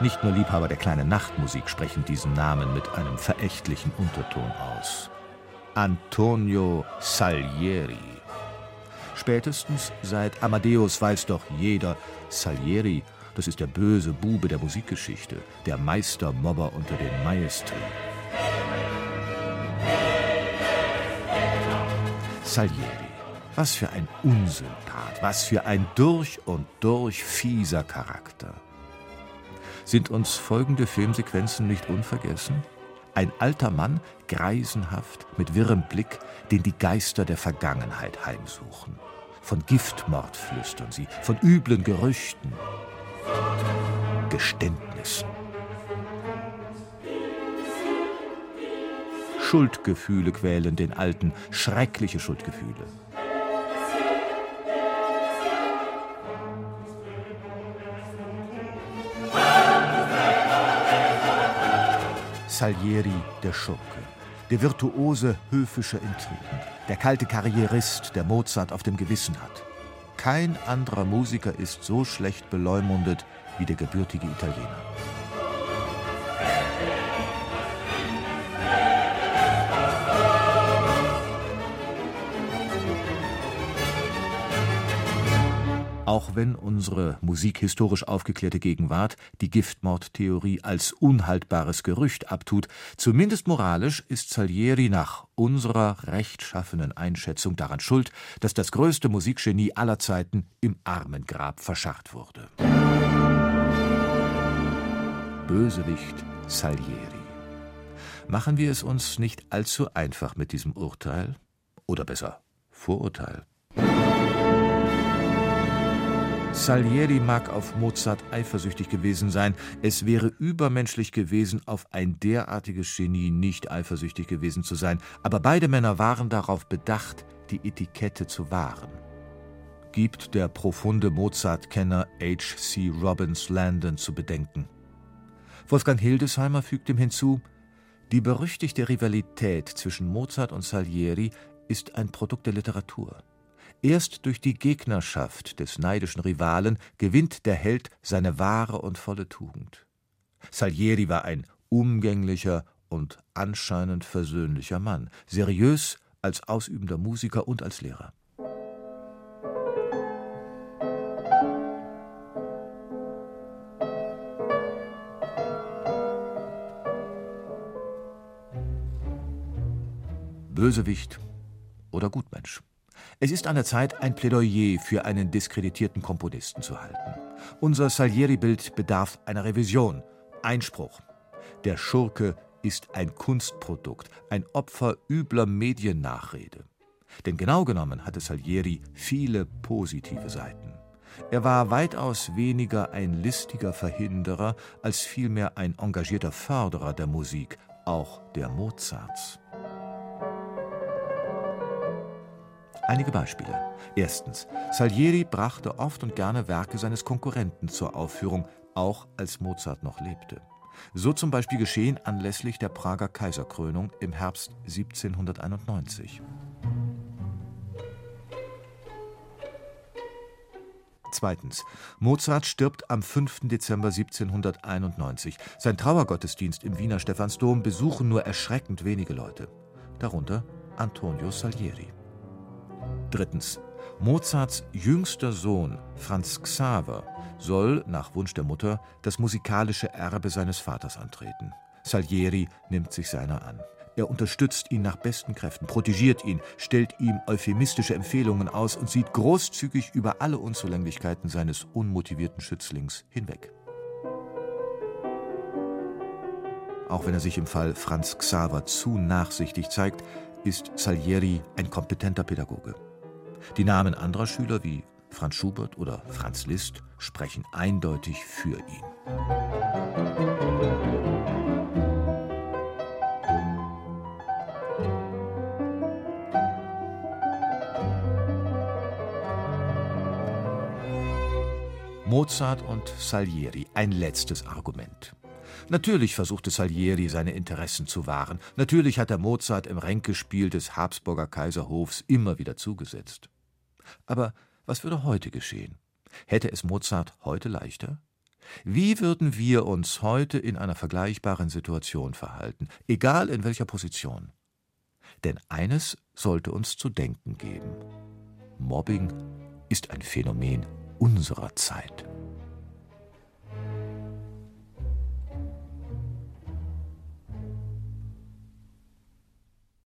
Nicht nur Liebhaber der kleinen Nachtmusik sprechen diesen Namen mit einem verächtlichen Unterton aus. Antonio Salieri. Spätestens seit Amadeus weiß doch jeder, Salieri, das ist der böse Bube der Musikgeschichte, der Meistermobber unter den Maestri. Salieri. Was für ein Unsympath, was für ein durch und durch fieser Charakter. Sind uns folgende Filmsequenzen nicht unvergessen? Ein alter Mann, greisenhaft, mit wirrem Blick, den die Geister der Vergangenheit heimsuchen. Von Giftmord flüstern sie, von üblen Gerüchten, Geständnissen. Schuldgefühle quälen den Alten, schreckliche Schuldgefühle. Salieri, der Schurke, der virtuose höfische Intrigen, der kalte Karrierist, der Mozart auf dem Gewissen hat. Kein anderer Musiker ist so schlecht beleumundet wie der gebürtige Italiener. Auch wenn unsere musikhistorisch aufgeklärte Gegenwart die Giftmordtheorie als unhaltbares Gerücht abtut, zumindest moralisch ist Salieri nach unserer rechtschaffenen Einschätzung daran schuld, dass das größte Musikgenie aller Zeiten im Armengrab verscharrt wurde. Bösewicht Salieri. Machen wir es uns nicht allzu einfach mit diesem Urteil? Oder besser, Vorurteil? Salieri mag auf Mozart eifersüchtig gewesen sein, es wäre übermenschlich gewesen, auf ein derartiges Genie nicht eifersüchtig gewesen zu sein, aber beide Männer waren darauf bedacht, die Etikette zu wahren. Gibt der profunde Mozart-Kenner H. C. Robbins Landon zu bedenken. Wolfgang Hildesheimer fügt ihm hinzu, die berüchtigte Rivalität zwischen Mozart und Salieri ist ein Produkt der Literatur. Erst durch die Gegnerschaft des neidischen Rivalen gewinnt der Held seine wahre und volle Tugend. Salieri war ein umgänglicher und anscheinend versöhnlicher Mann, seriös als ausübender Musiker und als Lehrer. Bösewicht oder Gutmensch. Es ist an der Zeit, ein Plädoyer für einen diskreditierten Komponisten zu halten. Unser Salieri-Bild bedarf einer Revision. Einspruch. Der Schurke ist ein Kunstprodukt, ein Opfer übler Mediennachrede. Denn genau genommen hatte Salieri viele positive Seiten. Er war weitaus weniger ein listiger Verhinderer als vielmehr ein engagierter Förderer der Musik, auch der Mozarts. Einige Beispiele. Erstens. Salieri brachte oft und gerne Werke seines Konkurrenten zur Aufführung, auch als Mozart noch lebte. So zum Beispiel geschehen anlässlich der Prager Kaiserkrönung im Herbst 1791. Zweitens. Mozart stirbt am 5. Dezember 1791. Sein Trauergottesdienst im Wiener Stephansdom besuchen nur erschreckend wenige Leute. Darunter Antonio Salieri. Drittens. Mozarts jüngster Sohn Franz Xaver soll nach Wunsch der Mutter das musikalische Erbe seines Vaters antreten. Salieri nimmt sich seiner an. Er unterstützt ihn nach besten Kräften, protegiert ihn, stellt ihm euphemistische Empfehlungen aus und sieht großzügig über alle Unzulänglichkeiten seines unmotivierten Schützlings hinweg. Auch wenn er sich im Fall Franz Xaver zu nachsichtig zeigt, ist Salieri ein kompetenter Pädagoge. Die Namen anderer Schüler wie Franz Schubert oder Franz Liszt sprechen eindeutig für ihn. Mozart und Salieri, ein letztes Argument. Natürlich versuchte Salieri, seine Interessen zu wahren. Natürlich hat er Mozart im Ränkespiel des Habsburger Kaiserhofs immer wieder zugesetzt. Aber was würde heute geschehen? Hätte es Mozart heute leichter? Wie würden wir uns heute in einer vergleichbaren Situation verhalten, egal in welcher Position? Denn eines sollte uns zu denken geben. Mobbing ist ein Phänomen unserer Zeit.